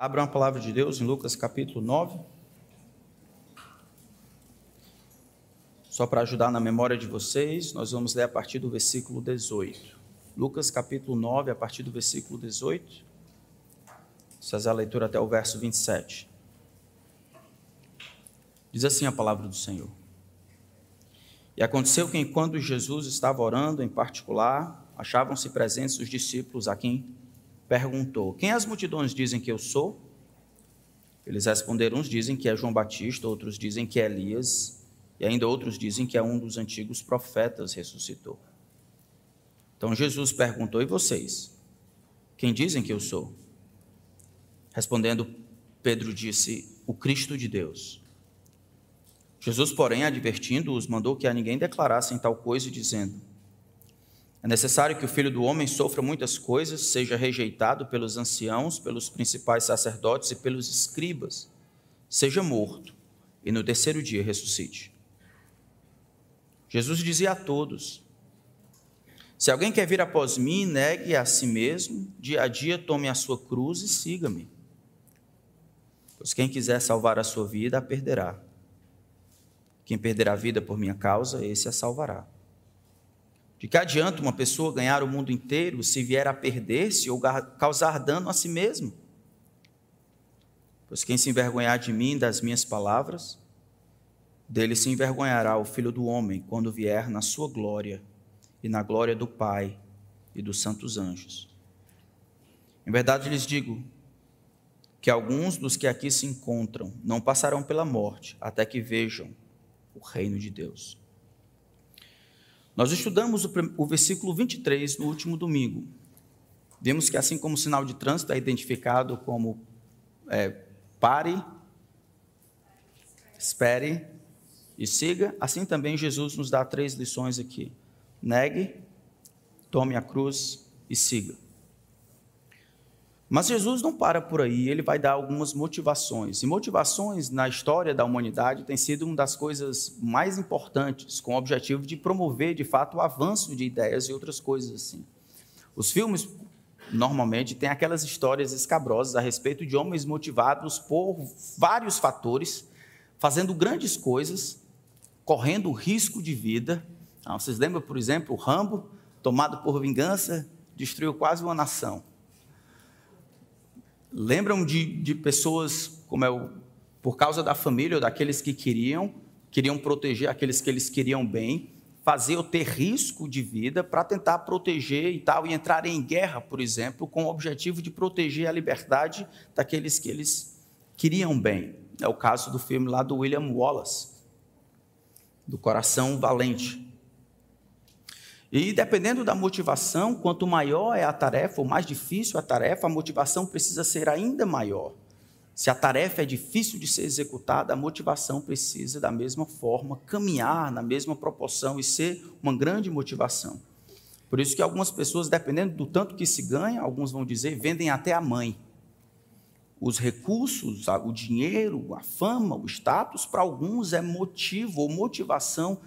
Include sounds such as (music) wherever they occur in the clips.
Abra uma palavra de Deus em Lucas capítulo 9. Só para ajudar na memória de vocês, nós vamos ler a partir do versículo 18. Lucas capítulo 9, a partir do versículo 18. Você fazer a leitura até o verso 27. Diz assim a palavra do Senhor. E aconteceu que enquanto Jesus estava orando em particular, achavam-se presentes os discípulos a quem perguntou: Quem as multidões dizem que eu sou? Eles responderam: Uns dizem que é João Batista, outros dizem que é Elias, e ainda outros dizem que é um dos antigos profetas ressuscitou. Então Jesus perguntou: E vocês? Quem dizem que eu sou? Respondendo, Pedro disse: O Cristo de Deus. Jesus, porém, advertindo-os, mandou que a ninguém declarassem tal coisa, dizendo: é necessário que o filho do homem sofra muitas coisas, seja rejeitado pelos anciãos, pelos principais sacerdotes e pelos escribas, seja morto e no terceiro dia ressuscite. Jesus dizia a todos: Se alguém quer vir após mim, negue a si mesmo, dia a dia tome a sua cruz e siga-me. Pois quem quiser salvar a sua vida, a perderá. Quem perder a vida por minha causa, esse a salvará. De que adianta uma pessoa ganhar o mundo inteiro se vier a perder-se ou causar dano a si mesmo? Pois quem se envergonhar de mim, das minhas palavras, dele se envergonhará o filho do homem quando vier na sua glória e na glória do Pai e dos santos anjos. Em verdade lhes digo que alguns dos que aqui se encontram não passarão pela morte até que vejam o reino de Deus. Nós estudamos o, o versículo 23 no último domingo. Vimos que, assim como o sinal de trânsito é identificado como é, pare, espere e siga, assim também Jesus nos dá três lições aqui: negue, tome a cruz e siga. Mas Jesus não para por aí, ele vai dar algumas motivações. E motivações na história da humanidade tem sido uma das coisas mais importantes, com o objetivo de promover, de fato, o avanço de ideias e outras coisas assim. Os filmes normalmente têm aquelas histórias escabrosas a respeito de homens motivados por vários fatores, fazendo grandes coisas, correndo risco de vida. Ah, vocês lembram, por exemplo, o Rambo, tomado por vingança, destruiu quase uma nação lembram de, de pessoas como é o, por causa da família ou daqueles que queriam, queriam proteger aqueles que eles queriam bem, fazer ou ter risco de vida para tentar proteger e tal, e entrar em guerra, por exemplo, com o objetivo de proteger a liberdade daqueles que eles queriam bem. É o caso do filme lá do William Wallace, do Coração Valente. E dependendo da motivação, quanto maior é a tarefa, ou mais difícil a tarefa, a motivação precisa ser ainda maior. Se a tarefa é difícil de ser executada, a motivação precisa, da mesma forma, caminhar na mesma proporção e ser uma grande motivação. Por isso que algumas pessoas, dependendo do tanto que se ganha, alguns vão dizer, vendem até a mãe. Os recursos, o dinheiro, a fama, o status, para alguns é motivo ou motivação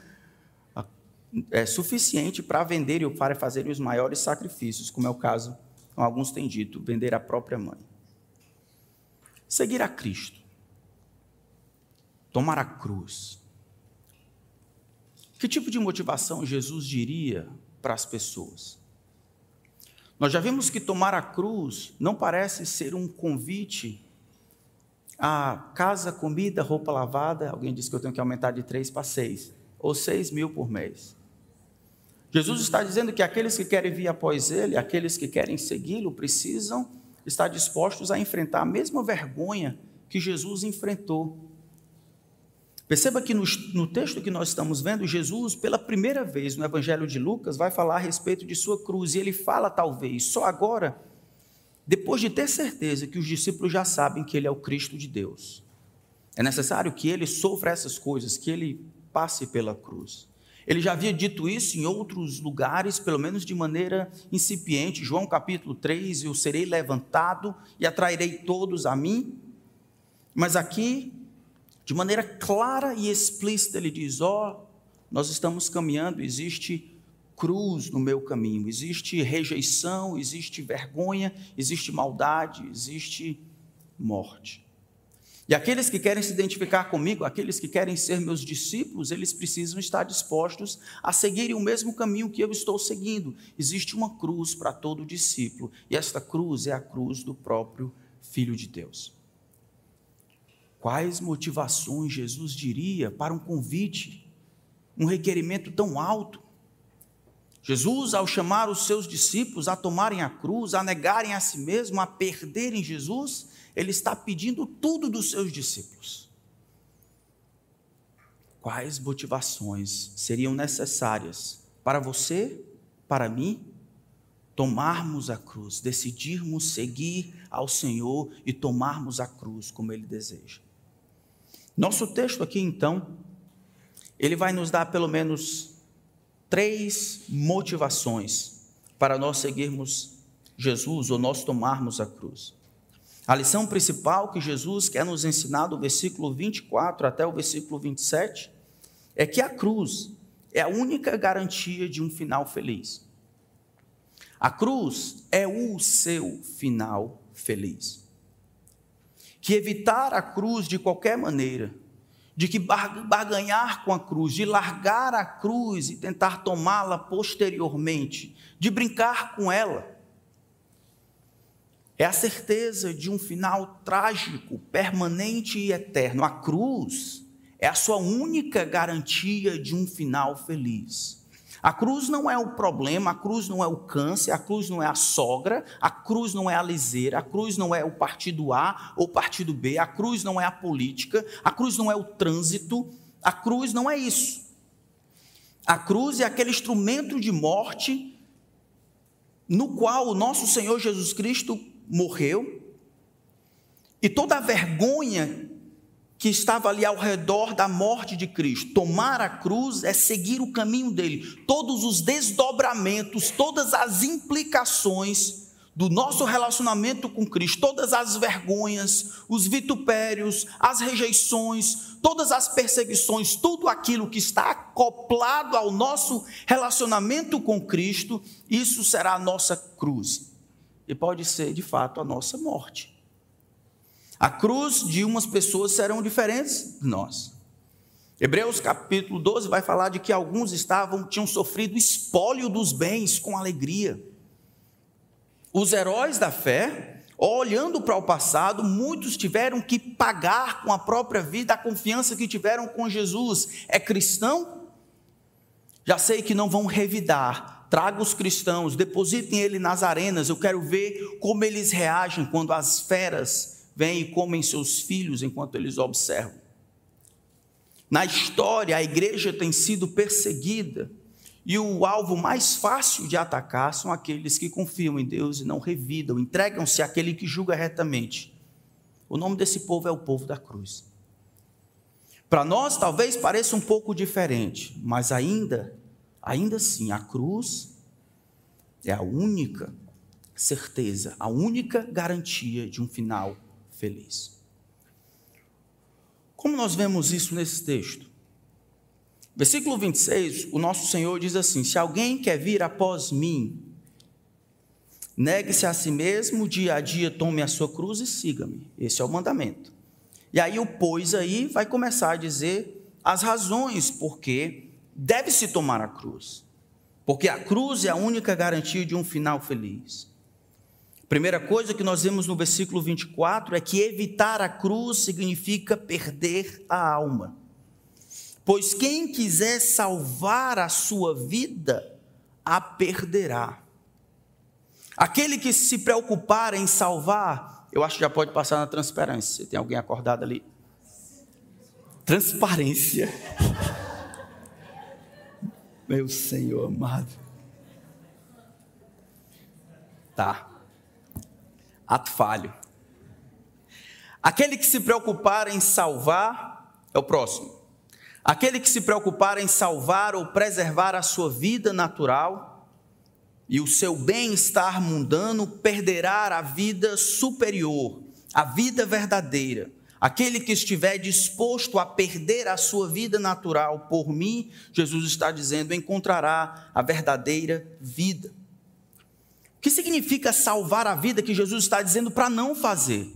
é, suficiente para vender e para fazer os maiores sacrifícios, como é o caso, como alguns têm dito, vender a própria mãe. Seguir a Cristo. Tomar a cruz. Que tipo de motivação Jesus diria para as pessoas? Nós já vimos que tomar a cruz não parece ser um convite a casa, comida, roupa lavada. Alguém disse que eu tenho que aumentar de três para seis, ou seis mil por mês. Jesus está dizendo que aqueles que querem vir após Ele, aqueles que querem segui-lo, precisam estar dispostos a enfrentar a mesma vergonha que Jesus enfrentou. Perceba que no, no, texto que nós estamos vendo, Jesus, pela primeira vez no Evangelho de Lucas, vai falar a respeito de sua cruz, e ele fala, talvez, só agora, depois de ter certeza que os discípulos já sabem que ele é o Cristo de Deus. É necessário que ele sofra essas coisas, que ele passe pela cruz. Ele já havia dito isso em outros lugares, pelo menos de maneira incipiente. João capítulo 3: Eu serei levantado e atrairei todos a mim. Mas aqui, de maneira clara e explícita, ele diz: Ó, oh, nós estamos caminhando, existe cruz no meu caminho, existe rejeição, existe vergonha, existe maldade, existe morte. E aqueles que querem se identificar comigo, aqueles que querem ser meus discípulos, eles precisam estar dispostos a seguirem o mesmo caminho que eu estou seguindo. Existe uma cruz para todo discípulo, e esta cruz é a cruz do próprio Filho de Deus. Quais motivações Jesus diria para um convite, um requerimento tão alto? Jesus, ao chamar os seus discípulos a tomarem a cruz, a negarem a si mesmo, a perderem Jesus, ele está pedindo tudo dos seus discípulos. Quais motivações seriam necessárias para você, para mim, tomarmos a cruz, decidirmos seguir ao Senhor e tomarmos a cruz como Ele deseja? Nosso texto aqui, então, ele vai nos dar pelo menos três motivações para nós seguirmos Jesus ou nós tomarmos a cruz. A lição principal que Jesus quer nos ensinar do versículo 24 até o versículo 27 é que a cruz é a única garantia de um final feliz. A cruz é o seu final feliz. Que evitar a cruz de qualquer maneira, de que barganhar com a cruz, de largar a cruz e tentar tomá-la posteriormente, de brincar com ela, é a certeza de um final trágico, permanente e eterno. A cruz é a sua única garantia de um final feliz. A cruz não é o problema, a cruz não é o câncer, a cruz não é a sogra, a cruz não é a liseira, a cruz não é o partido A ou partido B, a cruz não é a política, a cruz não é o trânsito, a cruz não é isso. A cruz é aquele instrumento de morte no qual o nosso Senhor Jesus Cristo morreu, e toda a vergonha que estava ali ao redor da morte de Cristo. Tomar a cruz é seguir o caminho dele. Todos os desdobramentos, todas as implicações do nosso relacionamento com Cristo, todas as vergonhas, os vitupérios, as rejeições, todas as perseguições, tudo aquilo que está acoplado ao nosso relacionamento com Cristo, isso será a nossa cruz e pode ser de fato a nossa morte. A cruz de umas pessoas serão diferentes de nós. Hebreus capítulo 12 vai falar de que alguns estavam tinham sofrido espólio dos bens com alegria. Os heróis da fé, olhando para o passado, muitos tiveram que pagar com a própria vida a confiança que tiveram com Jesus. É cristão? Já sei que não vão revidar, traga os cristãos, depositem ele nas arenas. Eu quero ver como eles reagem quando as feras vêm e comem seus filhos enquanto eles observam. Na história, a igreja tem sido perseguida e o alvo mais fácil de atacar são aqueles que confiam em Deus e não revidam, entregam-se àquele que julga retamente. O nome desse povo é o povo da cruz. Para nós, talvez pareça um pouco diferente, mas ainda Ainda assim, a cruz é a única certeza, a única garantia de um final feliz. Como nós vemos isso nesse texto? Versículo 26, o nosso Senhor diz assim: Se alguém quer vir após mim, negue-se a si mesmo, dia a dia tome a sua cruz e siga-me. Esse é o mandamento. E aí o pois aí vai começar a dizer as razões por que deve-se tomar a cruz, porque a cruz é a única garantia de um final feliz. Primeira coisa que nós vemos no versículo 24 é que evitar a cruz significa perder a alma. Pois quem quiser salvar a sua vida, a perderá. Aquele que se preocupar em salvar, eu acho que já pode passar na transparência. Tem alguém acordado ali? Transparência. Meu Senhor amado. Tá. Ato falho. Aquele que se preocupar em salvar é o próximo. Aquele que se preocupar em salvar ou preservar a sua vida natural e o seu bem-estar mundano perderá a vida superior, a vida verdadeira Aquele que estiver disposto a perder a sua vida natural por mim, Jesus está dizendo, encontrará a verdadeira vida. O que significa salvar a vida que Jesus está dizendo para não fazer?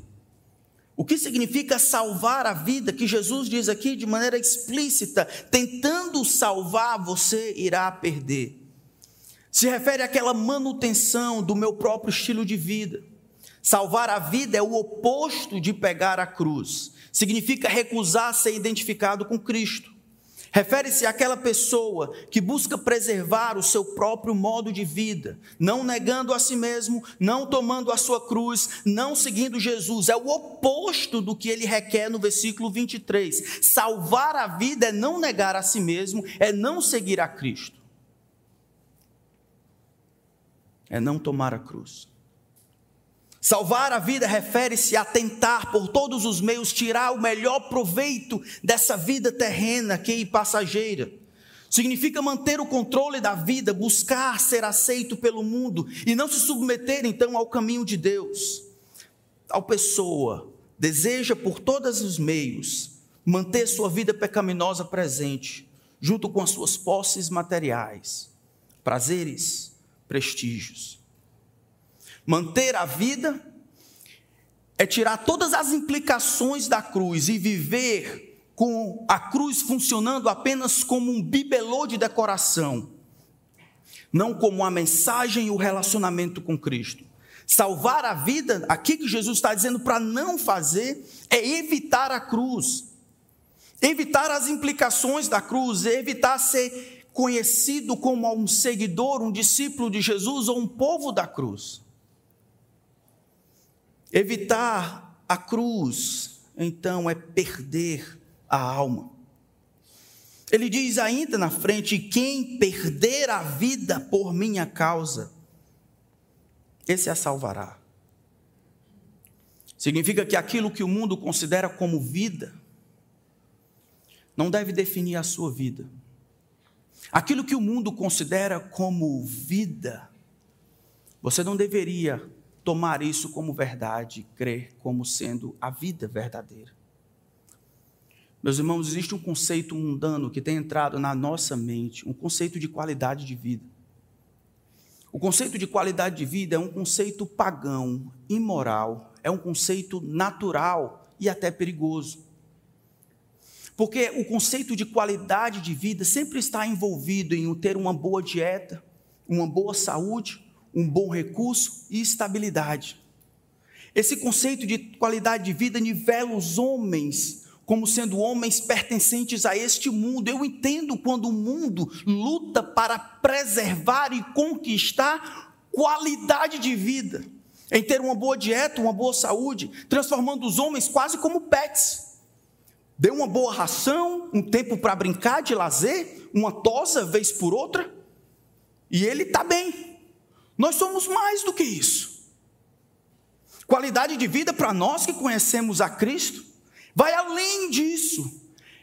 O que significa salvar a vida, que Jesus diz aqui de maneira explícita, tentando salvar, você irá perder. Se refere àquela manutenção do meu próprio estilo de vida. Salvar a vida é o oposto de pegar a cruz. Significa recusar ser identificado com Cristo. Refere-se àquela pessoa que busca preservar o seu próprio modo de vida, não negando a si mesmo, não tomando a sua cruz, não seguindo Jesus. É o oposto do que ele requer no versículo 23. Salvar a vida é não negar a si mesmo, é não seguir a Cristo, é não tomar a cruz. Salvar a vida refere-se a tentar por todos os meios tirar o melhor proveito dessa vida terrena que é passageira. Significa manter o controle da vida, buscar ser aceito pelo mundo e não se submeter então ao caminho de Deus. Tal pessoa deseja por todos os meios manter sua vida pecaminosa presente, junto com as suas posses materiais, prazeres, prestígios. Manter a vida é tirar todas as implicações da cruz e viver com a cruz funcionando apenas como um bibelô de decoração, não como a mensagem e o relacionamento com Cristo. Salvar a vida, aqui que Jesus está dizendo para não fazer, é evitar a cruz, evitar as implicações da cruz, evitar ser conhecido como um seguidor, um discípulo de Jesus ou um povo da cruz. Evitar a cruz, então, é perder a alma. Ele diz ainda na frente: quem perder a vida por minha causa, esse a salvará. Significa que aquilo que o mundo considera como vida, não deve definir a sua vida. Aquilo que o mundo considera como vida, você não deveria tomar isso como verdade, crer como sendo a vida verdadeira. Meus irmãos, existe um conceito mundano que tem entrado na nossa mente, um conceito de qualidade de vida. O conceito de qualidade de vida é um conceito pagão, imoral, é um conceito natural e até perigoso. Porque o conceito de qualidade de vida sempre está envolvido em ter uma boa dieta, uma boa saúde, um bom recurso e estabilidade. Esse conceito de qualidade de vida nivela os homens como sendo homens pertencentes a este mundo. Eu entendo quando o mundo luta para preservar e conquistar qualidade de vida, em ter uma boa dieta, uma boa saúde, transformando os homens quase como pets. Dê uma boa ração, um tempo para brincar de lazer, uma tosa vez por outra, e ele está bem. Nós somos mais do que isso. Qualidade de vida para nós que conhecemos a Cristo vai além disso.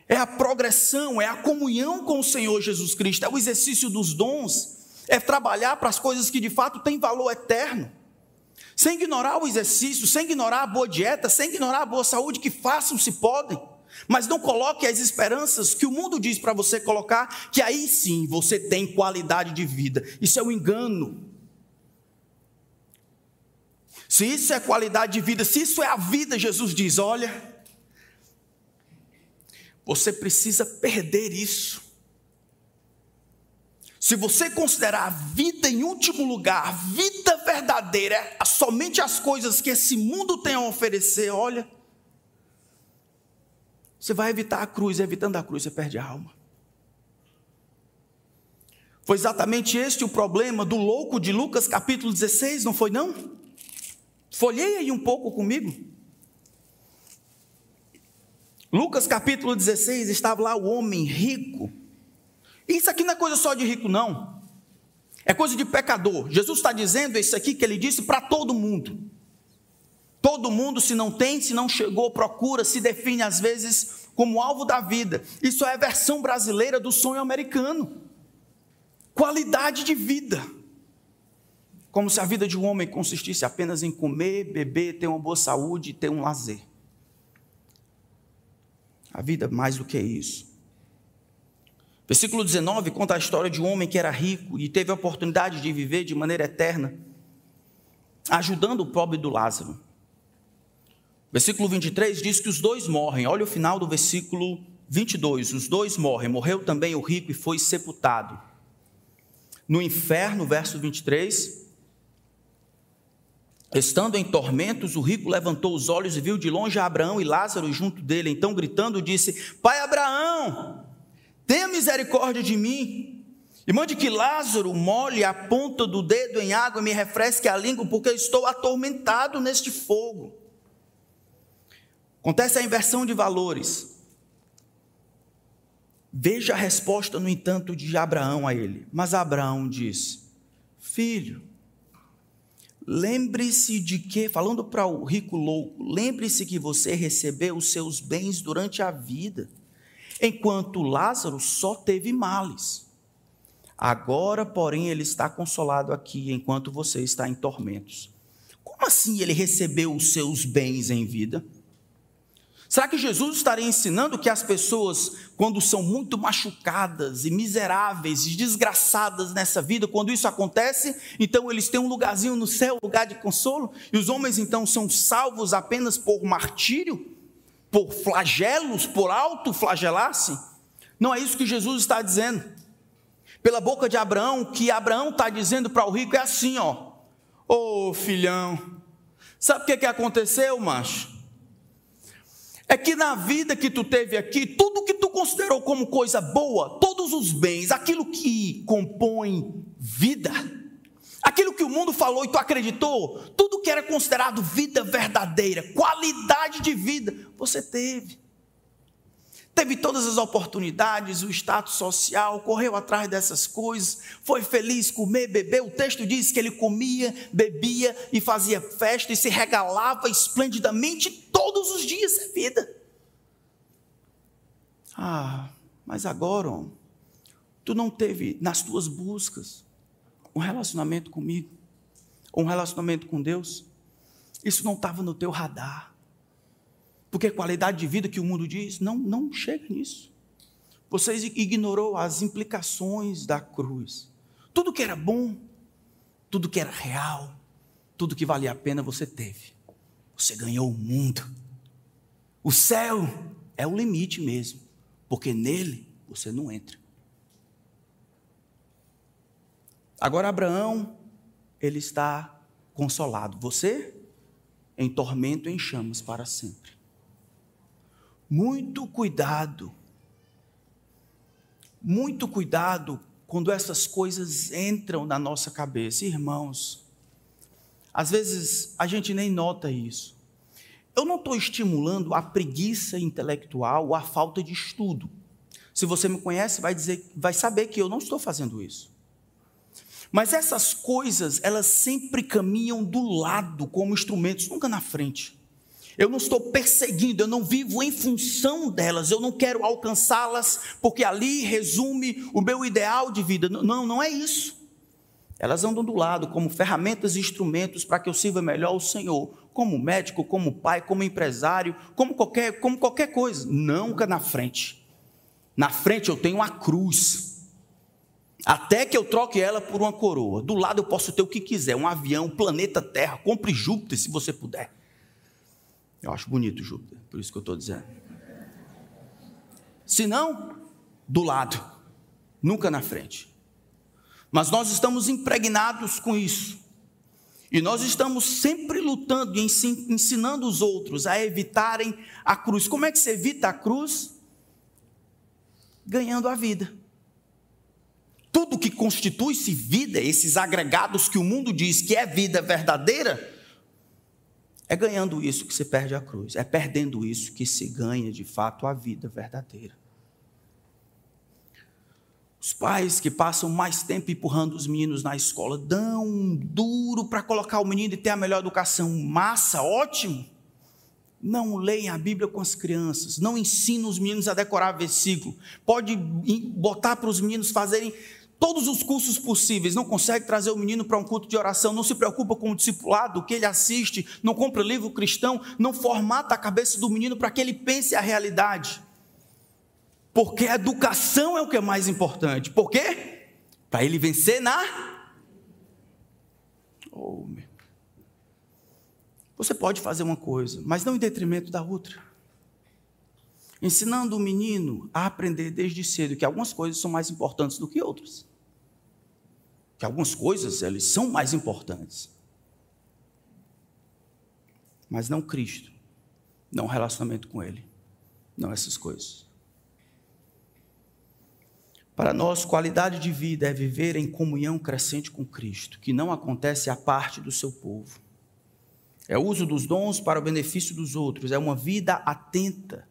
É a progressão, é a comunhão com o Senhor Jesus Cristo, é o exercício dos dons, é trabalhar para as coisas que de fato têm valor eterno. Sem ignorar o exercício, sem ignorar a boa dieta, sem ignorar a boa saúde que façam se podem. Mas não coloque as esperanças que o mundo diz para você colocar, que aí sim você tem qualidade de vida. Isso é um engano. Se isso é qualidade de vida, se isso é a vida, Jesus diz: olha, você precisa perder isso. Se você considerar a vida em último lugar, a vida verdadeira, somente as coisas que esse mundo tem a oferecer, olha, você vai evitar a cruz, evitando a cruz, você perde a alma. Foi exatamente este o problema do louco de Lucas capítulo 16, não foi não? Folheia aí um pouco comigo. Lucas capítulo 16, estava lá o homem rico. Isso aqui não é coisa só de rico, não. É coisa de pecador. Jesus está dizendo isso aqui que ele disse para todo mundo. Todo mundo, se não tem, se não chegou, procura, se define às vezes como alvo da vida. Isso é a versão brasileira do sonho americano. Qualidade de vida como se a vida de um homem consistisse apenas em comer, beber, ter uma boa saúde e ter um lazer. A vida é mais do que isso. Versículo 19 conta a história de um homem que era rico e teve a oportunidade de viver de maneira eterna, ajudando o pobre do Lázaro. Versículo 23 diz que os dois morrem. Olha o final do versículo 22. Os dois morrem. Morreu também o rico e foi sepultado. No inferno, verso 23. Estando em tormentos, o rico levantou os olhos e viu de longe Abraão e Lázaro junto dele. Então, gritando, disse: Pai Abraão, tenha misericórdia de mim. E mande que Lázaro molhe a ponta do dedo em água e me refresque a língua, porque estou atormentado neste fogo. Acontece a inversão de valores. Veja a resposta, no entanto, de Abraão a ele. Mas Abraão diz: Filho, lembre-se de que, falando para o rico louco, lembre-se que você recebeu os seus bens durante a vida, enquanto Lázaro só teve males. Agora, porém, ele está consolado aqui, enquanto você está em tormentos. Como assim ele recebeu os seus bens em vida? Será que Jesus estaria ensinando que as pessoas, quando são muito machucadas e miseráveis e desgraçadas nessa vida, quando isso acontece, então eles têm um lugarzinho no céu, lugar de consolo, e os homens então são salvos apenas por martírio, por flagelos, por autoflagelar-se? Não é isso que Jesus está dizendo. Pela boca de Abraão, que Abraão está dizendo para o rico é assim, ó. Ô oh, filhão, sabe o que, que aconteceu, macho? É que na vida que tu teve aqui, tudo que tu considerou como coisa boa, todos os bens, aquilo que compõe vida, aquilo que o mundo falou e tu acreditou, tudo que era considerado vida verdadeira, qualidade de vida, você teve. Teve todas as oportunidades, o status social, correu atrás dessas coisas, foi feliz, comer, beber. O texto diz que ele comia, bebia e fazia festa e se regalava esplendidamente todos os dias da vida. Ah, mas agora, tu não teve nas tuas buscas um relacionamento comigo, um relacionamento com Deus. Isso não estava no teu radar. Porque qualidade de vida que o mundo diz, não, não chega nisso. Você ignorou as implicações da cruz. Tudo que era bom, tudo que era real, tudo que valia a pena você teve. Você ganhou o mundo. O céu é o limite mesmo, porque nele você não entra. Agora Abraão, ele está consolado. Você em tormento em chamas para sempre. Muito cuidado. Muito cuidado quando essas coisas entram na nossa cabeça, irmãos. Às vezes a gente nem nota isso. Eu não estou estimulando a preguiça intelectual ou a falta de estudo. Se você me conhece, vai dizer, vai saber que eu não estou fazendo isso. Mas essas coisas, elas sempre caminham do lado como instrumentos, nunca na frente. Eu não estou perseguindo, eu não vivo em função delas, eu não quero alcançá-las, porque ali resume o meu ideal de vida. Não, não é isso. Elas andam do lado como ferramentas e instrumentos para que eu sirva melhor o Senhor, como médico, como pai, como empresário, como qualquer, como qualquer coisa. Nunca na frente. Na frente eu tenho a cruz. Até que eu troque ela por uma coroa. Do lado eu posso ter o que quiser: um avião, um planeta Terra. Compre Júpiter se você puder. Eu acho bonito Júpiter, por isso que eu estou dizendo. Se não, do lado, nunca na frente. Mas nós estamos impregnados com isso. E nós estamos sempre lutando e ensinando os outros a evitarem a cruz. Como é que se evita a cruz? Ganhando a vida. Tudo que constitui-se vida, esses agregados que o mundo diz que é vida verdadeira, é ganhando isso que se perde a cruz, é perdendo isso que se ganha de fato a vida verdadeira. Os pais que passam mais tempo empurrando os meninos na escola dão um duro para colocar o menino e ter a melhor educação. Massa, ótimo. Não leem a Bíblia com as crianças, não ensinam os meninos a decorar versículo. Pode botar para os meninos fazerem todos os cursos possíveis, não consegue trazer o menino para um culto de oração, não se preocupa com o discipulado, o que ele assiste, não compra livro cristão, não formata a cabeça do menino para que ele pense a realidade. Porque a educação é o que é mais importante. Por quê? Para ele vencer na. Oh, meu. Você pode fazer uma coisa, mas não em detrimento da outra. Ensinando o menino a aprender desde cedo que algumas coisas são mais importantes do que outras. Que algumas coisas, elas são mais importantes. Mas não Cristo, não relacionamento com Ele, não essas coisas. Para nós, qualidade de vida é viver em comunhão crescente com Cristo, que não acontece à parte do seu povo. É o uso dos dons para o benefício dos outros, é uma vida atenta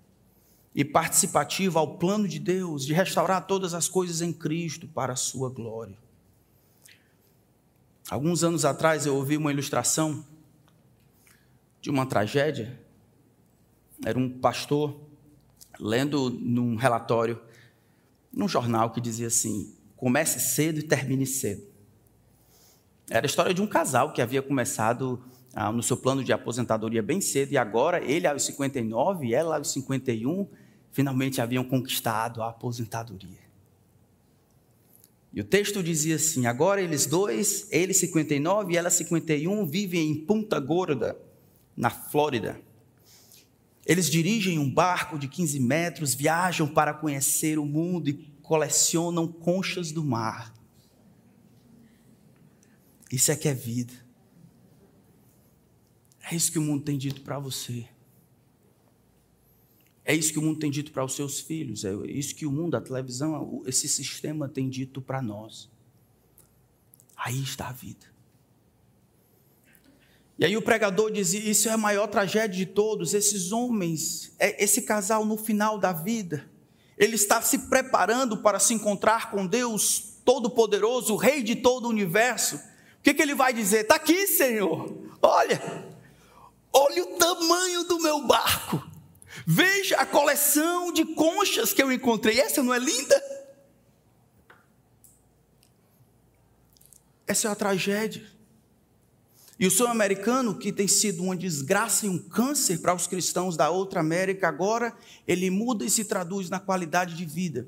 e participativa ao plano de Deus de restaurar todas as coisas em Cristo para a sua glória. Alguns anos atrás eu ouvi uma ilustração de uma tragédia. Era um pastor lendo num relatório num jornal que dizia assim: comece cedo e termine cedo. Era a história de um casal que havia começado ah, no seu plano de aposentadoria bem cedo e agora ele aos 59 e ela aos 51 finalmente haviam conquistado a aposentadoria. E o texto dizia assim: agora eles dois, ele 59 e ela 51, vivem em Punta Gorda, na Flórida. Eles dirigem um barco de 15 metros, viajam para conhecer o mundo e colecionam conchas do mar. Isso é que é vida. É isso que o mundo tem dito para você. É isso que o mundo tem dito para os seus filhos. É isso que o mundo, a televisão, esse sistema tem dito para nós. Aí está a vida. E aí o pregador dizia: Isso é a maior tragédia de todos. Esses homens, é, esse casal no final da vida, ele está se preparando para se encontrar com Deus Todo-Poderoso, Rei de todo o universo. O que, que ele vai dizer? Está aqui, Senhor. Olha, olha o tamanho do meu barco. Veja a coleção de conchas que eu encontrei. Essa não é linda? Essa é a tragédia. E o sonho americano, que tem sido uma desgraça e um câncer para os cristãos da outra América, agora ele muda e se traduz na qualidade de vida.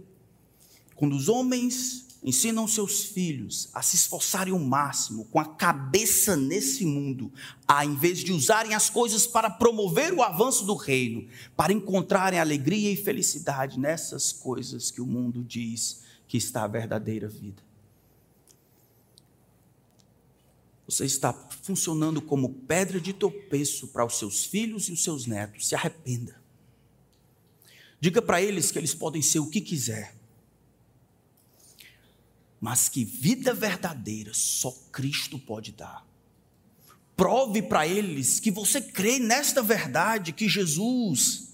Quando os homens ensinam seus filhos a se esforçarem o máximo com a cabeça nesse mundo, a em vez de usarem as coisas para promover o avanço do reino, para encontrarem alegria e felicidade nessas coisas que o mundo diz que está a verdadeira vida. Você está funcionando como pedra de tropeço para os seus filhos e os seus netos. Se arrependa. Diga para eles que eles podem ser o que quiser. Mas que vida verdadeira só Cristo pode dar. Prove para eles que você crê nesta verdade, que Jesus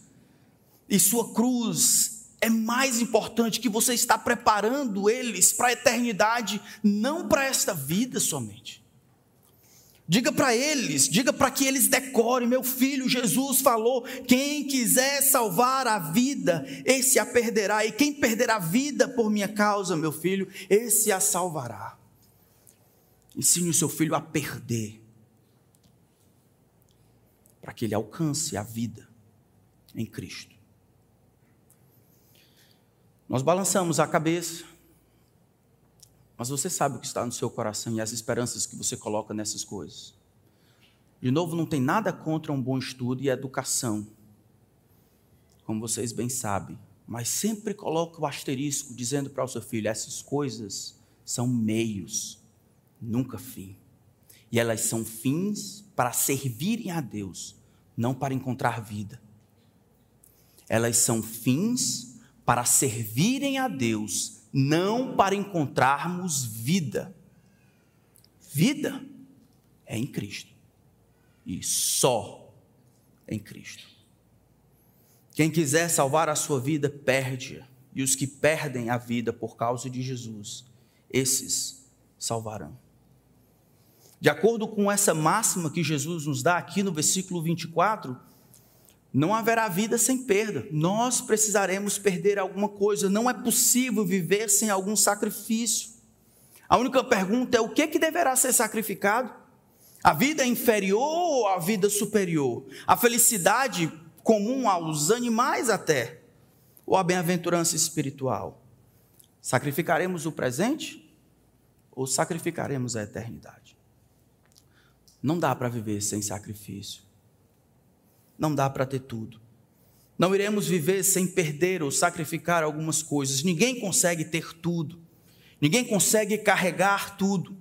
e sua cruz é mais importante, que você está preparando eles para a eternidade, não para esta vida somente. Diga para eles, diga para que eles decorem. Meu filho, Jesus falou: quem quiser salvar a vida, esse a perderá. E quem perder a vida por minha causa, meu filho, esse a salvará. Ensine o seu filho a perder, para que ele alcance a vida em Cristo. Nós balançamos a cabeça, mas você sabe o que está no seu coração e as esperanças que você coloca nessas coisas. De novo, não tem nada contra um bom estudo e educação, como vocês bem sabem, mas sempre coloque o asterisco dizendo para o seu filho: essas coisas são meios, nunca fim. E elas são fins para servirem a Deus, não para encontrar vida. Elas são fins para servirem a Deus, não para encontrarmos vida. Vida é em Cristo. E só em Cristo. Quem quiser salvar a sua vida, perde-a. E os que perdem a vida por causa de Jesus, esses salvarão. De acordo com essa máxima que Jesus nos dá aqui no versículo 24, não haverá vida sem perda. Nós precisaremos perder alguma coisa. Não é possível viver sem algum sacrifício. A única pergunta é o que, que deverá ser sacrificado? A vida inferior ou a vida superior? A felicidade comum aos animais até? Ou a bem-aventurança espiritual? Sacrificaremos o presente ou sacrificaremos a eternidade? Não dá para viver sem sacrifício. Não dá para ter tudo. Não iremos viver sem perder ou sacrificar algumas coisas. Ninguém consegue ter tudo. Ninguém consegue carregar tudo.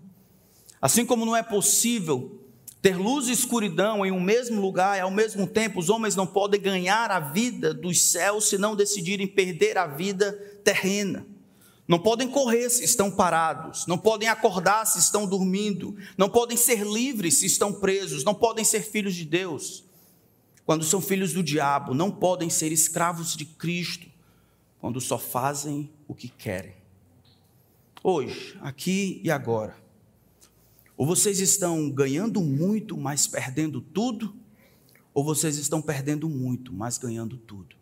Assim como não é possível ter luz e escuridão em um mesmo lugar e ao mesmo tempo os homens não podem ganhar a vida dos céus se não decidirem perder a vida terrena. Não podem correr se estão parados, não podem acordar se estão dormindo, não podem ser livres se estão presos, não podem ser filhos de Deus quando são filhos do diabo, não podem ser escravos de Cristo quando só fazem o que querem. Hoje, aqui e agora, ou vocês estão ganhando muito, mas perdendo tudo, ou vocês estão perdendo muito, mas ganhando tudo.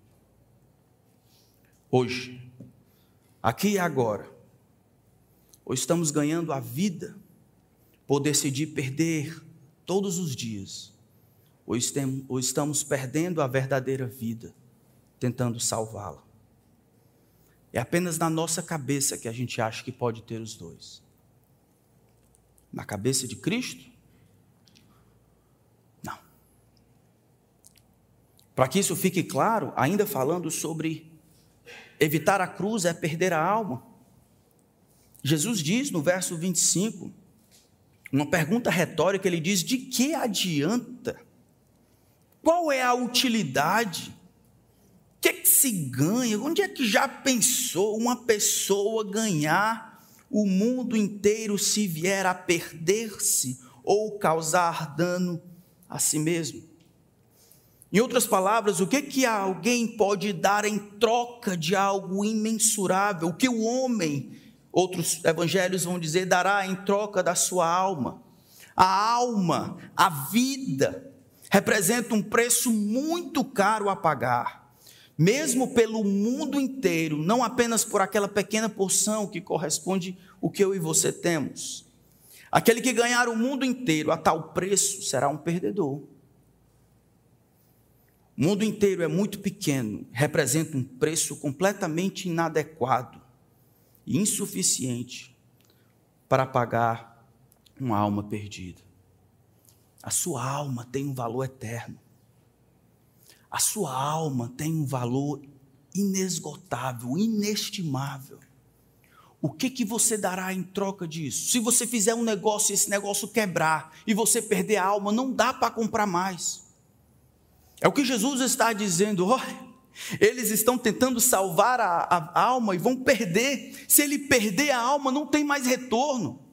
Hoje, aqui e agora, ou estamos ganhando a vida por decidir perder todos os dias, ou estamos perdendo a verdadeira vida, tentando salvá-la. É apenas na nossa cabeça que a gente acha que pode ter os dois. Na cabeça de Cristo? Não. Para que isso fique claro, ainda falando sobre evitar a cruz é perder a alma. Jesus diz no verso 25, uma pergunta retórica, ele diz: de que adianta qual é a utilidade? O que, é que se ganha? Onde é que já pensou uma pessoa ganhar o mundo inteiro se vier a perder-se ou causar dano a si mesmo? Em outras palavras, o que que alguém pode dar em troca de algo imensurável? O que o homem, outros evangelhos vão dizer, dará em troca da sua alma? A alma, a vida, representa um preço muito caro a pagar, mesmo pelo mundo inteiro, não apenas por aquela pequena porção que corresponde o que eu e você temos. Aquele que ganhar o mundo inteiro a tal preço será um perdedor. O mundo inteiro é muito pequeno, representa um preço completamente inadequado e insuficiente para pagar uma alma perdida. A sua alma tem um valor eterno. A sua alma tem um valor inesgotável, inestimável. O que que você dará em troca disso? Se você fizer um negócio e esse negócio quebrar e você perder a alma, não dá para comprar mais. É o que Jesus está dizendo. Olha, eles estão tentando salvar a, a alma e vão perder. Se ele perder a alma, não tem mais retorno.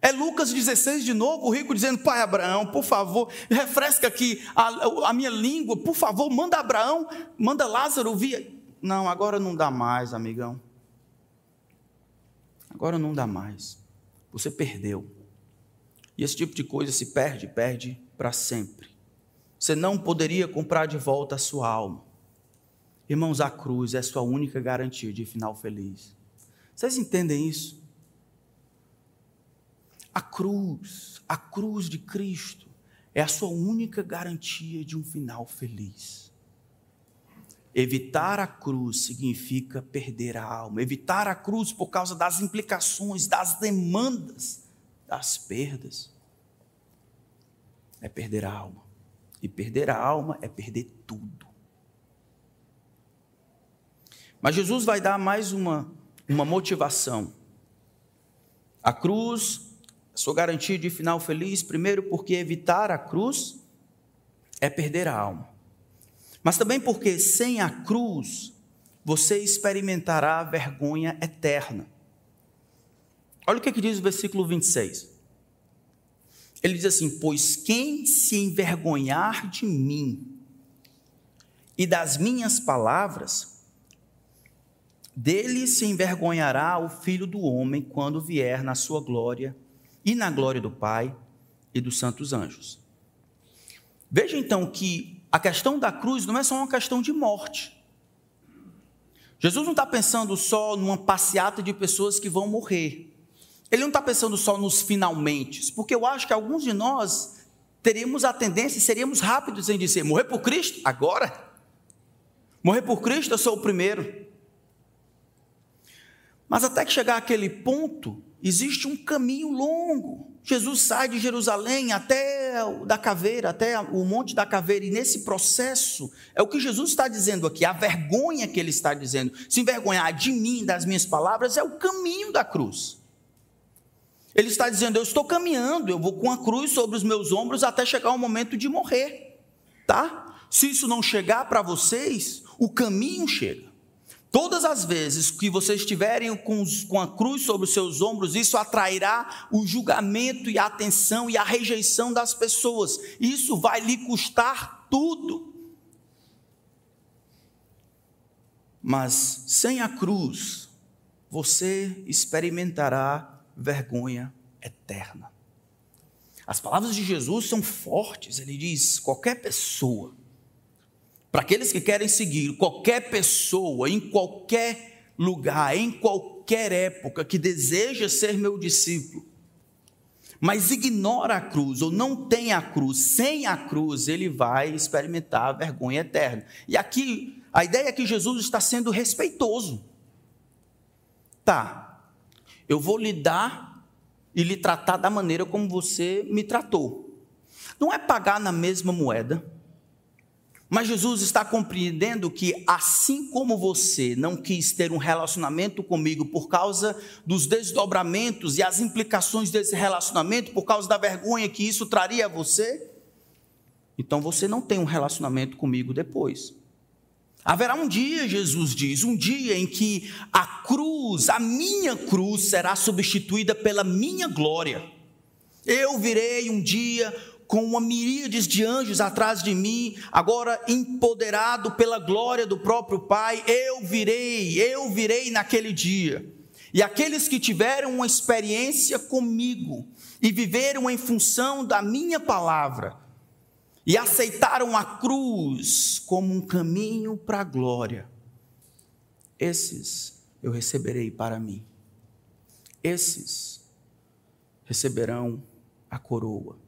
É Lucas 16 de novo, o rico dizendo: Pai Abraão, por favor, refresca aqui a, a minha língua, por favor, manda Abraão, manda Lázaro via. Não, agora não dá mais, amigão. Agora não dá mais. Você perdeu. E esse tipo de coisa se perde, perde para sempre. Você não poderia comprar de volta a sua alma. Irmãos, a cruz é a sua única garantia de final feliz. Vocês entendem isso? A cruz, a cruz de Cristo, é a sua única garantia de um final feliz. Evitar a cruz significa perder a alma. Evitar a cruz por causa das implicações, das demandas, das perdas, é perder a alma. E perder a alma é perder tudo. Mas Jesus vai dar mais uma, uma motivação. A cruz sua garantia de final feliz, primeiro porque evitar a cruz é perder a alma. Mas também porque sem a cruz você experimentará a vergonha eterna. Olha o que, que diz o versículo 26. Ele diz assim: Pois quem se envergonhar de mim e das minhas palavras, dele se envergonhará o filho do homem quando vier na sua glória e na glória do Pai e dos santos anjos. Veja então que a questão da cruz não é só uma questão de morte. Jesus não está pensando só numa passeata de pessoas que vão morrer. Ele não está pensando só nos finalmente, porque eu acho que alguns de nós teríamos a tendência, seríamos rápidos em dizer: morrer por Cristo? Agora? Morrer por Cristo, eu sou o primeiro. Mas até que chegar aquele ponto, existe um caminho longo. Jesus sai de Jerusalém até da caveira, até o monte da caveira, e nesse processo, é o que Jesus está dizendo aqui, a vergonha que ele está dizendo, se envergonhar de mim, das minhas palavras, é o caminho da cruz. Ele está dizendo: Eu estou caminhando, eu vou com a cruz sobre os meus ombros até chegar o momento de morrer, tá? Se isso não chegar para vocês, o caminho chega. Todas as vezes que vocês estiverem com, com a cruz sobre os seus ombros, isso atrairá o julgamento e a atenção e a rejeição das pessoas. Isso vai lhe custar tudo. Mas sem a cruz, você experimentará vergonha eterna. As palavras de Jesus são fortes, ele diz: qualquer pessoa para aqueles que querem seguir, qualquer pessoa, em qualquer lugar, em qualquer época, que deseja ser meu discípulo, mas ignora a cruz ou não tem a cruz, sem a cruz, ele vai experimentar a vergonha eterna. E aqui, a ideia é que Jesus está sendo respeitoso. Tá, eu vou lhe dar e lhe tratar da maneira como você me tratou. Não é pagar na mesma moeda mas Jesus está compreendendo que, assim como você não quis ter um relacionamento comigo por causa dos desdobramentos e as implicações desse relacionamento, por causa da vergonha que isso traria a você, então você não tem um relacionamento comigo depois. Haverá um dia, Jesus diz, um dia em que a cruz, a minha cruz, será substituída pela minha glória. Eu virei um dia com uma miríade de anjos atrás de mim, agora empoderado pela glória do próprio Pai, eu virei, eu virei naquele dia. E aqueles que tiveram uma experiência comigo e viveram em função da minha palavra e aceitaram a cruz como um caminho para a glória, esses eu receberei para mim. Esses receberão a coroa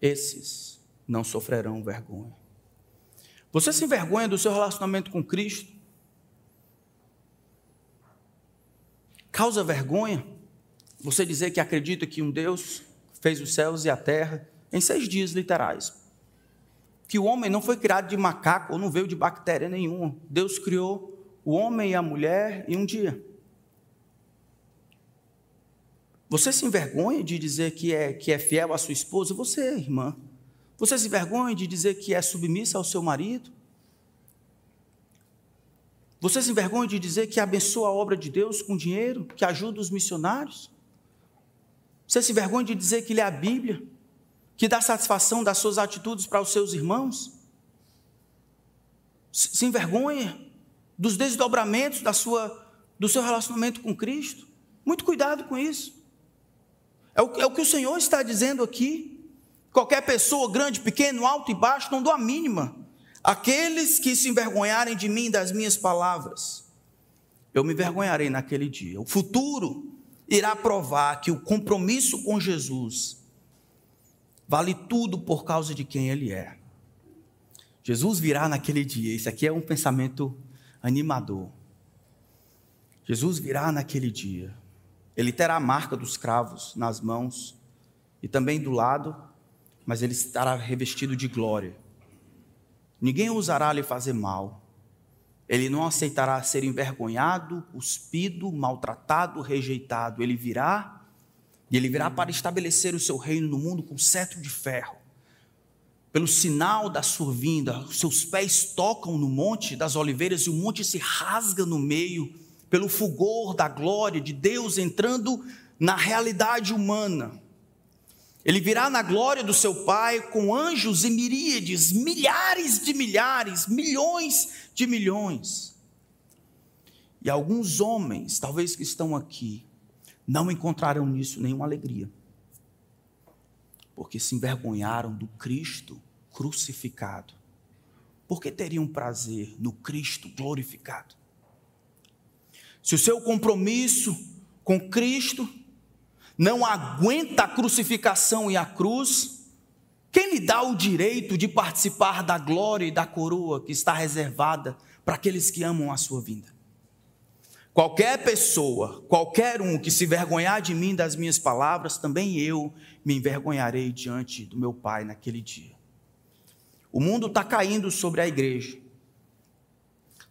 esses não sofrerão vergonha. Você se envergonha do seu relacionamento com Cristo? Causa vergonha você dizer que acredita que um Deus fez os céus e a terra em seis dias literais. Que o homem não foi criado de macaco ou não veio de bactéria nenhuma. Deus criou o homem e a mulher em um dia. Você se envergonha de dizer que é, que é fiel à sua esposa? Você, irmã. Você se envergonha de dizer que é submissa ao seu marido? Você se envergonha de dizer que abençoa a obra de Deus com dinheiro, que ajuda os missionários? Você se envergonha de dizer que lê a Bíblia, que dá satisfação das suas atitudes para os seus irmãos? Se envergonha dos desdobramentos da sua, do seu relacionamento com Cristo? Muito cuidado com isso. É o, é o que o Senhor está dizendo aqui. Qualquer pessoa, grande, pequeno, alto e baixo, não dou a mínima. Aqueles que se envergonharem de mim, das minhas palavras, eu me envergonharei naquele dia. O futuro irá provar que o compromisso com Jesus vale tudo por causa de quem Ele é. Jesus virá naquele dia. Isso aqui é um pensamento animador. Jesus virá naquele dia ele terá a marca dos cravos nas mãos e também do lado, mas ele estará revestido de glória. Ninguém ousará lhe fazer mal. Ele não aceitará ser envergonhado, cuspido, maltratado, rejeitado. Ele virá e ele virá para estabelecer o seu reino no mundo com cetro de ferro. Pelo sinal da sua vinda, seus pés tocam no monte das oliveiras e o monte se rasga no meio pelo fulgor da glória de Deus entrando na realidade humana. Ele virá na glória do seu Pai com anjos e miríades, milhares de milhares, milhões de milhões. E alguns homens, talvez que estão aqui, não encontrarão nisso nenhuma alegria, porque se envergonharam do Cristo crucificado. Porque teriam prazer no Cristo glorificado? Se o seu compromisso com Cristo não aguenta a crucificação e a cruz, quem lhe dá o direito de participar da glória e da coroa que está reservada para aqueles que amam a sua vinda? Qualquer pessoa, qualquer um que se vergonhar de mim, das minhas palavras, também eu me envergonharei diante do meu Pai naquele dia. O mundo está caindo sobre a igreja.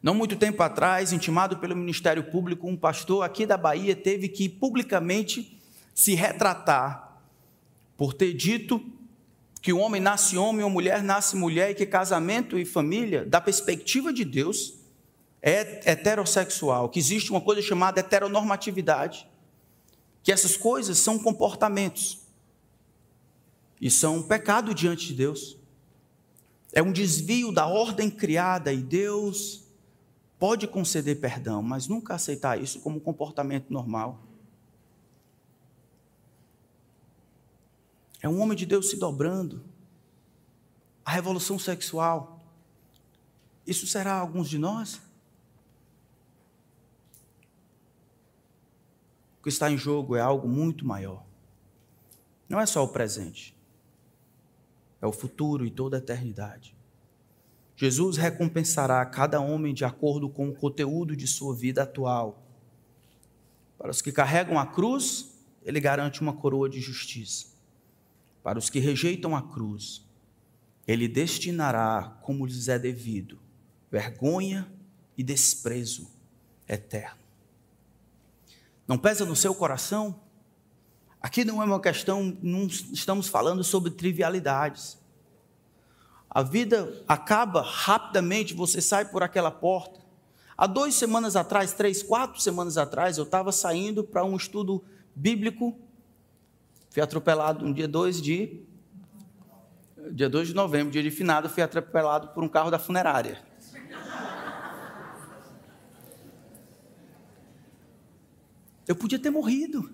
Não muito tempo atrás, intimado pelo Ministério Público, um pastor aqui da Bahia teve que publicamente se retratar por ter dito que o homem nasce homem, ou mulher nasce mulher, e que casamento e família, da perspectiva de Deus, é heterossexual, que existe uma coisa chamada heteronormatividade, que essas coisas são comportamentos e são um pecado diante de Deus. É um desvio da ordem criada e Deus pode conceder perdão, mas nunca aceitar isso como comportamento normal. É um homem de Deus se dobrando. A revolução sexual. Isso será alguns de nós? que está em jogo é algo muito maior. Não é só o presente, é o futuro e toda a eternidade. Jesus recompensará cada homem de acordo com o conteúdo de sua vida atual. Para os que carregam a cruz, ele garante uma coroa de justiça. Para os que rejeitam a cruz, ele destinará, como lhes é devido, vergonha e desprezo eterno. Não pesa no seu coração? Aqui não é uma questão, não estamos falando sobre trivialidades. A vida acaba rapidamente, você sai por aquela porta. Há duas semanas atrás, três, quatro semanas atrás, eu estava saindo para um estudo bíblico. Fui atropelado no dia 2 de. Dia 2 de novembro, dia de finado, fui atropelado por um carro da funerária. Eu podia ter morrido.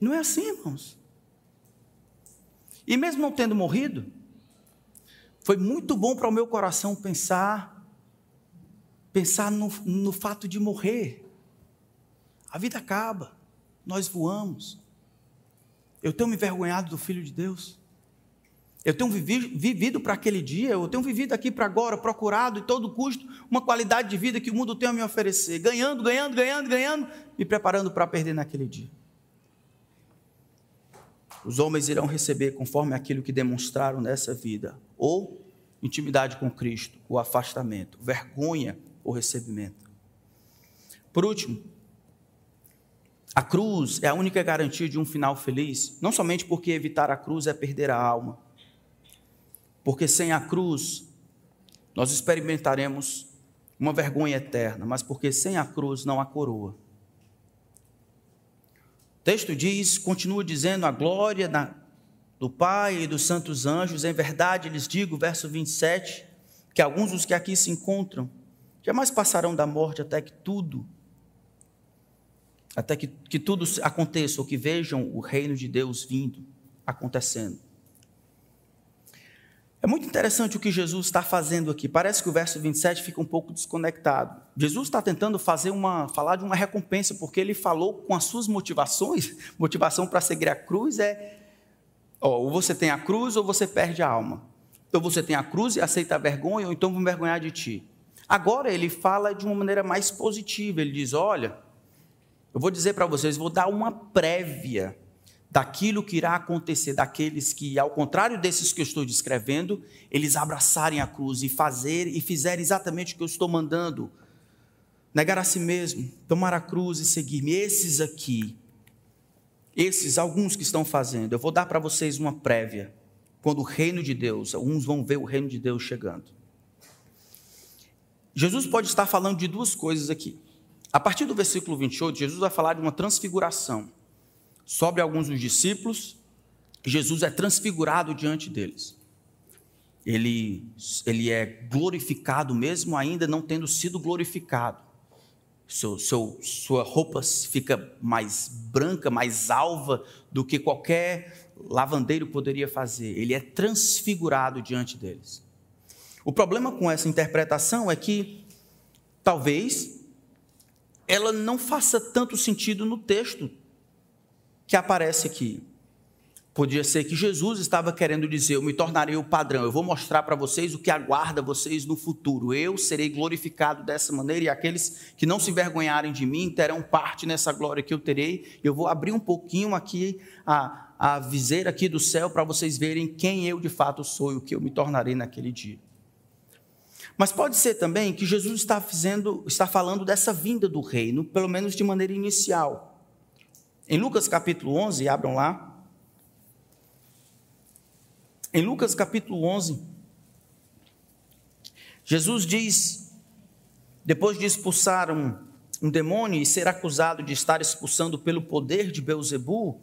Não é assim, irmãos. E mesmo não tendo morrido, foi muito bom para o meu coração pensar pensar no, no fato de morrer. A vida acaba, nós voamos. Eu tenho me envergonhado do Filho de Deus. Eu tenho vivido para aquele dia, eu tenho vivido aqui para agora, procurado em todo custo uma qualidade de vida que o mundo tem a me oferecer, ganhando, ganhando, ganhando, ganhando, me preparando para perder naquele dia. Os homens irão receber conforme aquilo que demonstraram nessa vida, ou intimidade com Cristo, o afastamento, vergonha ou recebimento. Por último, a cruz é a única garantia de um final feliz, não somente porque evitar a cruz é perder a alma, porque sem a cruz nós experimentaremos uma vergonha eterna, mas porque sem a cruz não há coroa. Texto diz, continua dizendo, a glória da, do Pai e dos santos anjos, em verdade lhes digo, verso 27, que alguns dos que aqui se encontram jamais passarão da morte até que tudo, até que, que tudo aconteça, ou que vejam o reino de Deus vindo, acontecendo. É muito interessante o que Jesus está fazendo aqui. Parece que o verso 27 fica um pouco desconectado. Jesus está tentando fazer uma, falar de uma recompensa, porque ele falou com as suas motivações. (laughs) Motivação para seguir a cruz é: ó, ou você tem a cruz ou você perde a alma. Ou você tem a cruz e aceita a vergonha, ou então vou vergonhar de ti. Agora ele fala de uma maneira mais positiva. Ele diz: olha, eu vou dizer para vocês, vou dar uma prévia daquilo que irá acontecer daqueles que, ao contrário desses que eu estou descrevendo, eles abraçarem a cruz e fazer e fizerem exatamente o que eu estou mandando. Negar a si mesmo, tomar a cruz e seguir-me. Esses aqui, esses alguns que estão fazendo, eu vou dar para vocês uma prévia. Quando o reino de Deus, alguns vão ver o reino de Deus chegando. Jesus pode estar falando de duas coisas aqui. A partir do versículo 28, Jesus vai falar de uma transfiguração sobre alguns dos discípulos, Jesus é transfigurado diante deles. Ele, ele é glorificado mesmo ainda não tendo sido glorificado. Seu, seu, sua roupa fica mais branca, mais alva do que qualquer lavandeiro poderia fazer. Ele é transfigurado diante deles. O problema com essa interpretação é que talvez ela não faça tanto sentido no texto que aparece aqui. Podia ser que Jesus estava querendo dizer: Eu me tornarei o padrão, eu vou mostrar para vocês o que aguarda vocês no futuro. Eu serei glorificado dessa maneira e aqueles que não se envergonharem de mim terão parte nessa glória que eu terei. Eu vou abrir um pouquinho aqui a, a viseira aqui do céu para vocês verem quem eu de fato sou e o que eu me tornarei naquele dia. Mas pode ser também que Jesus está, fazendo, está falando dessa vinda do reino, pelo menos de maneira inicial. Em Lucas capítulo 11, abram lá. Em Lucas capítulo 11, Jesus diz, depois de expulsar um, um demônio e ser acusado de estar expulsando pelo poder de Beuzebu,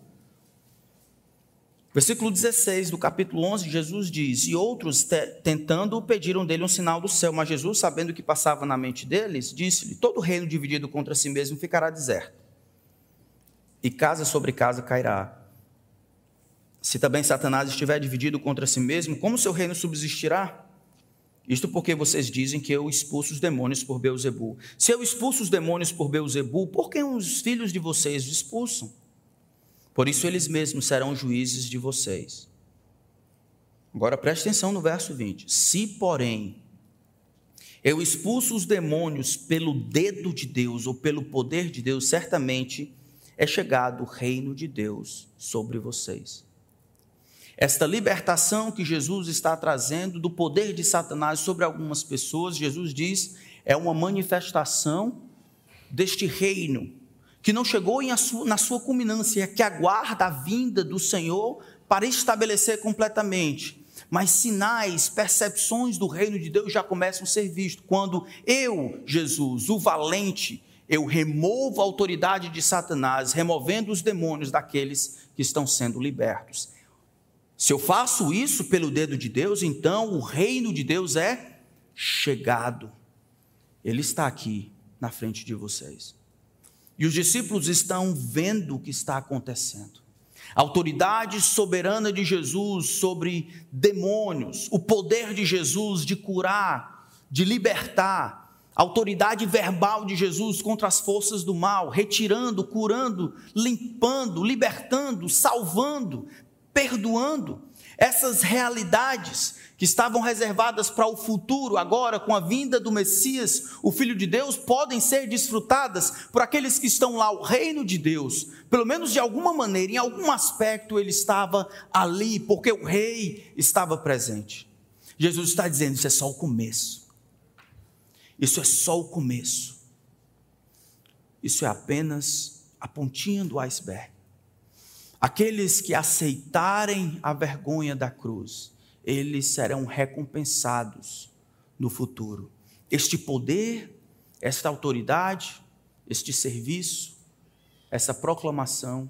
versículo 16 do capítulo 11, Jesus diz: E outros, tentando, pediram dele um sinal do céu, mas Jesus, sabendo o que passava na mente deles, disse-lhe: Todo reino dividido contra si mesmo ficará deserto, e casa sobre casa cairá. Se também Satanás estiver dividido contra si mesmo, como seu reino subsistirá? Isto porque vocês dizem que eu expulso os demônios por Beuzebu. Se eu expulso os demônios por Beuzebu, por que os filhos de vocês os expulsam? Por isso eles mesmos serão juízes de vocês. Agora preste atenção no verso 20. Se, porém, eu expulso os demônios pelo dedo de Deus ou pelo poder de Deus, certamente é chegado o reino de Deus sobre vocês. Esta libertação que Jesus está trazendo do poder de Satanás sobre algumas pessoas, Jesus diz, é uma manifestação deste reino que não chegou na sua culminância, que aguarda a vinda do Senhor para estabelecer completamente. Mas sinais, percepções do reino de Deus já começam a ser vistos. Quando eu, Jesus, o valente, eu removo a autoridade de Satanás, removendo os demônios daqueles que estão sendo libertos. Se eu faço isso pelo dedo de Deus, então o reino de Deus é chegado. Ele está aqui na frente de vocês. E os discípulos estão vendo o que está acontecendo. A autoridade soberana de Jesus sobre demônios, o poder de Jesus de curar, de libertar, autoridade verbal de Jesus contra as forças do mal, retirando, curando, limpando, libertando, salvando, perdoando. Essas realidades que estavam reservadas para o futuro, agora com a vinda do Messias, o Filho de Deus, podem ser desfrutadas por aqueles que estão lá, o reino de Deus. Pelo menos de alguma maneira, em algum aspecto, ele estava ali, porque o rei estava presente. Jesus está dizendo: isso é só o começo. Isso é só o começo. Isso é apenas a pontinha do iceberg. Aqueles que aceitarem a vergonha da cruz, eles serão recompensados no futuro. Este poder, esta autoridade, este serviço, essa proclamação,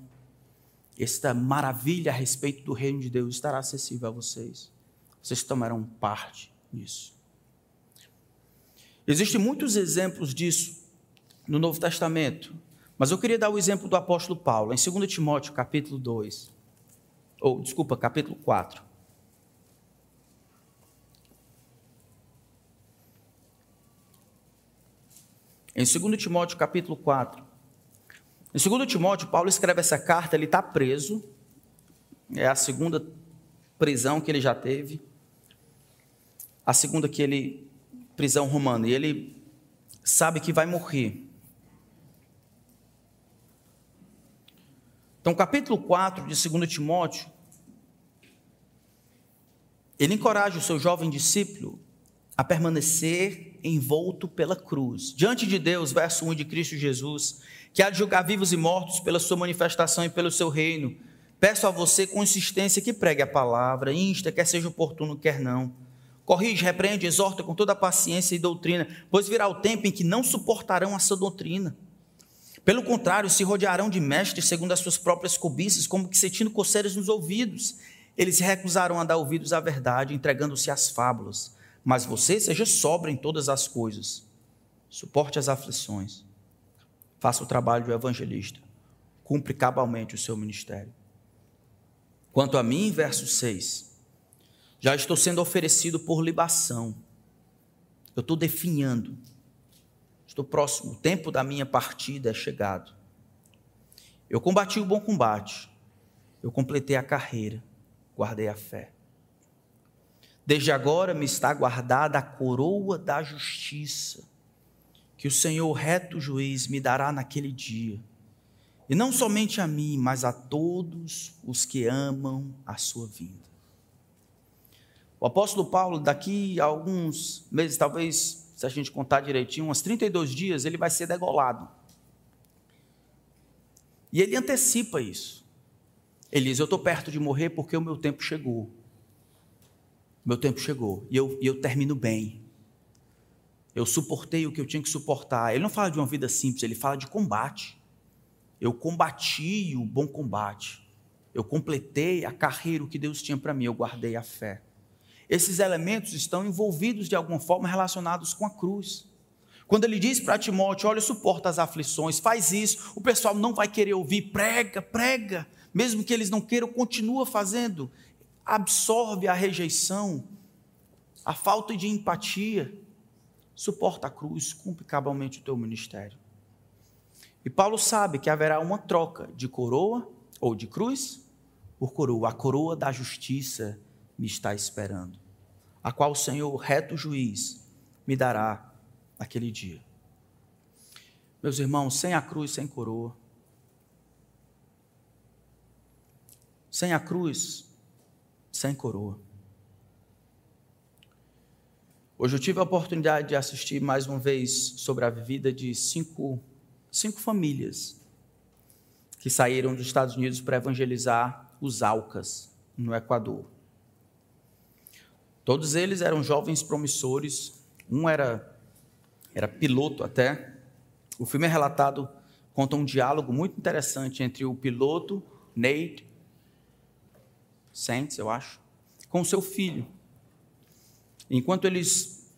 esta maravilha a respeito do reino de Deus estará acessível a vocês. Vocês tomarão parte nisso. Existem muitos exemplos disso no Novo Testamento. Mas eu queria dar o exemplo do apóstolo Paulo, em 2 Timóteo, capítulo 2. Ou, desculpa, capítulo 4. Em 2 Timóteo, capítulo 4. Em 2 Timóteo, Paulo escreve essa carta, ele está preso. É a segunda prisão que ele já teve. A segunda que ele prisão romana, e ele sabe que vai morrer. Então, capítulo 4 de 2 Timóteo, ele encoraja o seu jovem discípulo a permanecer envolto pela cruz, diante de Deus, verso 1 de Cristo Jesus, que há de julgar vivos e mortos pela sua manifestação e pelo seu reino. Peço a você com insistência que pregue a palavra, insta, quer seja oportuno, quer não. Corrige, repreende, exorta com toda paciência e doutrina, pois virá o tempo em que não suportarão essa doutrina pelo contrário, se rodearão de mestres segundo as suas próprias cobiças, como que sentindo coceiras nos ouvidos. Eles recusaram a dar ouvidos à verdade, entregando-se às fábulas. Mas você seja sobra em todas as coisas. Suporte as aflições. Faça o trabalho do evangelista. Cumpre cabalmente o seu ministério. Quanto a mim, verso 6, já estou sendo oferecido por libação. Eu estou definhando Estou próximo, o tempo da minha partida é chegado. Eu combati o bom combate, Eu completei a carreira, guardei a fé. Desde agora me está guardada a coroa da justiça, que o Senhor, reto juiz, me dará naquele dia. E não somente a mim, mas a todos os que amam a sua vinda. O apóstolo Paulo, daqui a alguns meses, talvez, se a gente contar direitinho, uns 32 dias, ele vai ser degolado. E ele antecipa isso. Ele diz: Eu estou perto de morrer porque o meu tempo chegou. Meu tempo chegou. E eu, e eu termino bem. Eu suportei o que eu tinha que suportar. Ele não fala de uma vida simples, ele fala de combate. Eu combati o bom combate. Eu completei a carreira que Deus tinha para mim. Eu guardei a fé. Esses elementos estão envolvidos de alguma forma relacionados com a cruz. Quando ele diz para Timóteo: Olha, suporta as aflições, faz isso, o pessoal não vai querer ouvir, prega, prega, mesmo que eles não queiram, continua fazendo. Absorve a rejeição, a falta de empatia, suporta a cruz, cumpre cabalmente o teu ministério. E Paulo sabe que haverá uma troca de coroa ou de cruz por coroa. A coroa da justiça me está esperando, a qual o Senhor, reto juiz, me dará naquele dia. Meus irmãos, sem a cruz, sem coroa. Sem a cruz, sem coroa. Hoje eu tive a oportunidade de assistir mais uma vez sobre a vida de cinco, cinco famílias que saíram dos Estados Unidos para evangelizar os Alcas, no Equador. Todos eles eram jovens promissores. Um era, era piloto até. O filme é relatado, conta um diálogo muito interessante entre o piloto, Nate, Saints, eu acho, com seu filho. Enquanto eles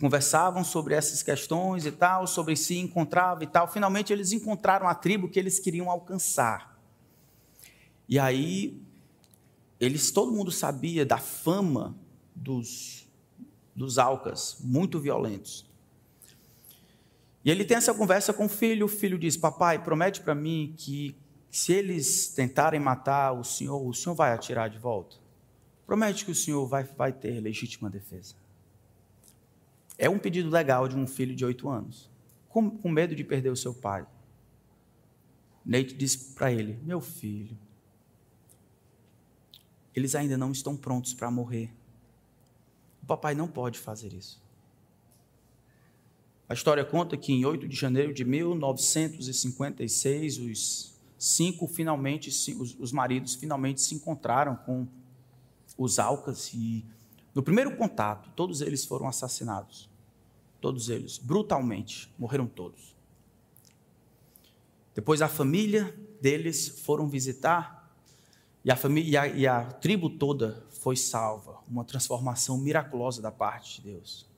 conversavam sobre essas questões e tal, sobre se encontravam e tal, finalmente eles encontraram a tribo que eles queriam alcançar. E aí, eles, todo mundo sabia da fama dos, dos Alcas, muito violentos. E ele tem essa conversa com o filho, o filho diz: Papai, promete para mim que se eles tentarem matar o senhor, o senhor vai atirar de volta. Promete que o senhor vai, vai ter legítima defesa. É um pedido legal de um filho de oito anos, com, com medo de perder o seu pai. Neite disse para ele: Meu filho, eles ainda não estão prontos para morrer. O papai não pode fazer isso. A história conta que em 8 de janeiro de 1956, os cinco finalmente, os, os maridos finalmente se encontraram com os Alcas e no primeiro contato, todos eles foram assassinados. Todos eles, brutalmente, morreram todos. Depois a família deles foram visitar e a, família, e a, e a tribo toda foi salva. Uma transformação miraculosa da parte de Deus.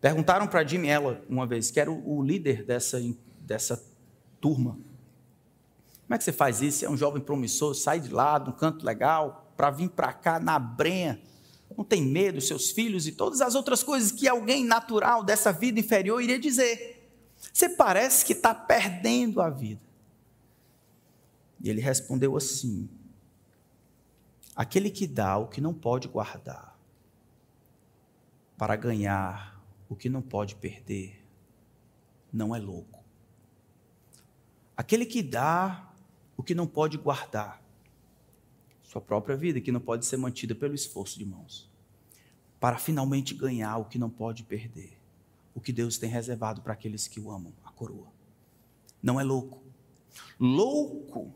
Perguntaram para Jimmy Ella uma vez, que era o, líder dessa, dessa turma. Como é que você faz isso? Você é um jovem promissor, sai de lá, de um canto legal, para vir para cá na brenha. Não tem medo, seus filhos e todas as outras coisas que alguém natural dessa vida inferior iria dizer. Você parece que está perdendo a vida. E ele respondeu assim: Aquele que dá o que não pode guardar, para ganhar o que não pode perder, não é louco. Aquele que dá o que não pode guardar, sua própria vida, que não pode ser mantida pelo esforço de mãos, para finalmente ganhar o que não pode perder, o que Deus tem reservado para aqueles que o amam, a coroa. Não é louco. Louco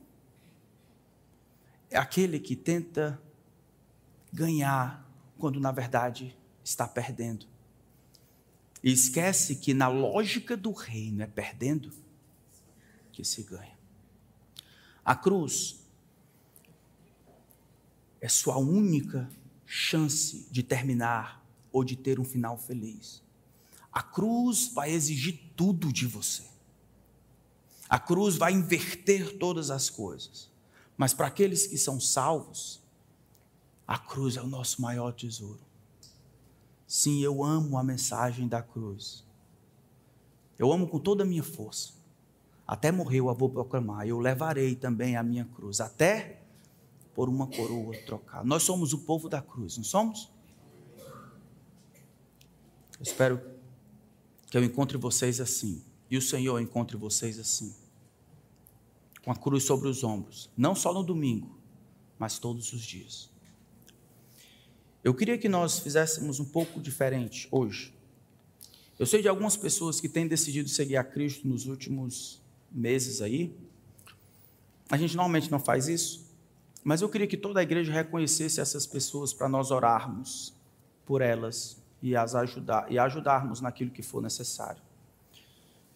é aquele que tenta ganhar quando na verdade está perdendo. E esquece que na lógica do reino é perdendo que se ganha. A cruz é sua única chance de terminar ou de ter um final feliz. A cruz vai exigir tudo de você. A cruz vai inverter todas as coisas. Mas para aqueles que são salvos, a cruz é o nosso maior tesouro. Sim, eu amo a mensagem da cruz. Eu amo com toda a minha força. Até morrer eu a vou proclamar. Eu levarei também a minha cruz. Até por uma coroa trocada. Nós somos o povo da cruz, não somos? Eu espero que eu encontre vocês assim, e o Senhor encontre vocês assim, com a cruz sobre os ombros, não só no domingo, mas todos os dias. Eu queria que nós fizéssemos um pouco diferente hoje. Eu sei de algumas pessoas que têm decidido seguir a Cristo nos últimos meses aí. A gente normalmente não faz isso, mas eu queria que toda a igreja reconhecesse essas pessoas para nós orarmos por elas e as ajudar e ajudarmos naquilo que for necessário.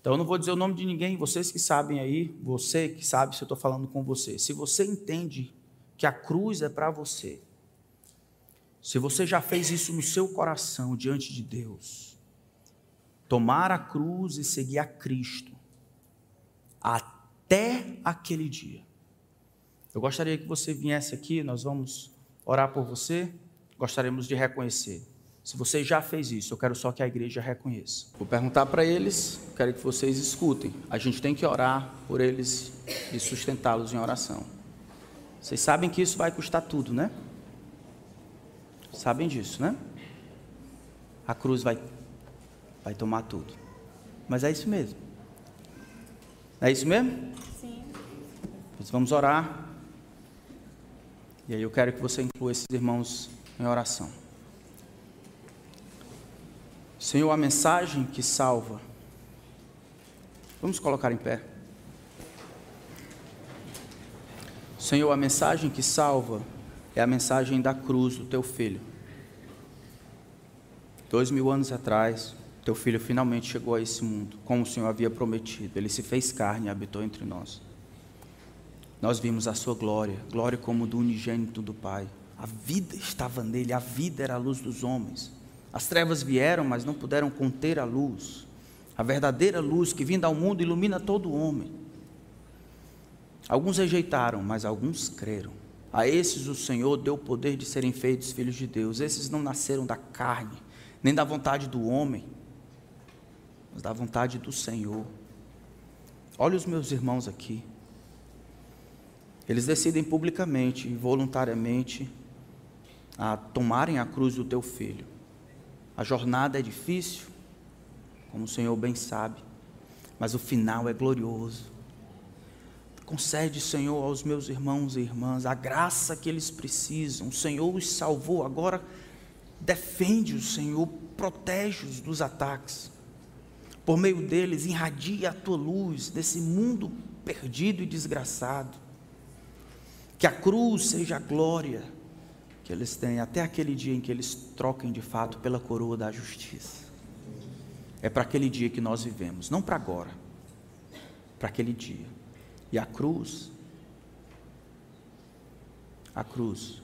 Então eu não vou dizer o nome de ninguém, vocês que sabem aí, você que sabe se eu estou falando com você. Se você entende que a cruz é para você, se você já fez isso no seu coração diante de Deus, tomar a cruz e seguir a Cristo até aquele dia. Eu gostaria que você viesse aqui, nós vamos orar por você, gostaríamos de reconhecer. Se você já fez isso, eu quero só que a igreja reconheça. Vou perguntar para eles, quero que vocês escutem. A gente tem que orar por eles e sustentá-los em oração. Vocês sabem que isso vai custar tudo, né? Sabem disso, né? A cruz vai vai tomar tudo. Mas é isso mesmo. É isso mesmo? Sim. Nós vamos orar. E aí eu quero que você inclua esses irmãos em oração. Senhor, a mensagem que salva. Vamos colocar em pé. Senhor, a mensagem que salva é a mensagem da cruz do teu filho. Dois mil anos atrás, teu filho finalmente chegou a esse mundo, como o Senhor havia prometido. Ele se fez carne e habitou entre nós. Nós vimos a sua glória, glória como do unigênito do Pai. A vida estava nele, a vida era a luz dos homens. As trevas vieram, mas não puderam conter a luz. A verdadeira luz que vinda ao mundo ilumina todo homem. Alguns rejeitaram, mas alguns creram. A esses o Senhor deu o poder de serem feitos filhos de Deus. Esses não nasceram da carne, nem da vontade do homem, mas da vontade do Senhor. Olha os meus irmãos aqui. Eles decidem publicamente e voluntariamente a tomarem a cruz do teu filho. A jornada é difícil, como o Senhor bem sabe, mas o final é glorioso. Concede, Senhor, aos meus irmãos e irmãs a graça que eles precisam. O Senhor os salvou, agora defende o Senhor, protege-os dos ataques por meio deles, irradia a tua luz nesse mundo perdido e desgraçado. Que a cruz seja a glória que eles têm até aquele dia em que eles troquem de fato pela coroa da justiça. É para aquele dia que nós vivemos, não para agora, para aquele dia. E a cruz, a cruz,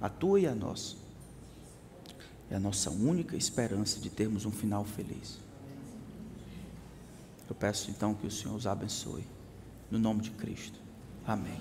a tua e a nossa, é a nossa única esperança de termos um final feliz. Eu peço então que o Senhor os abençoe. No nome de Cristo. Amém.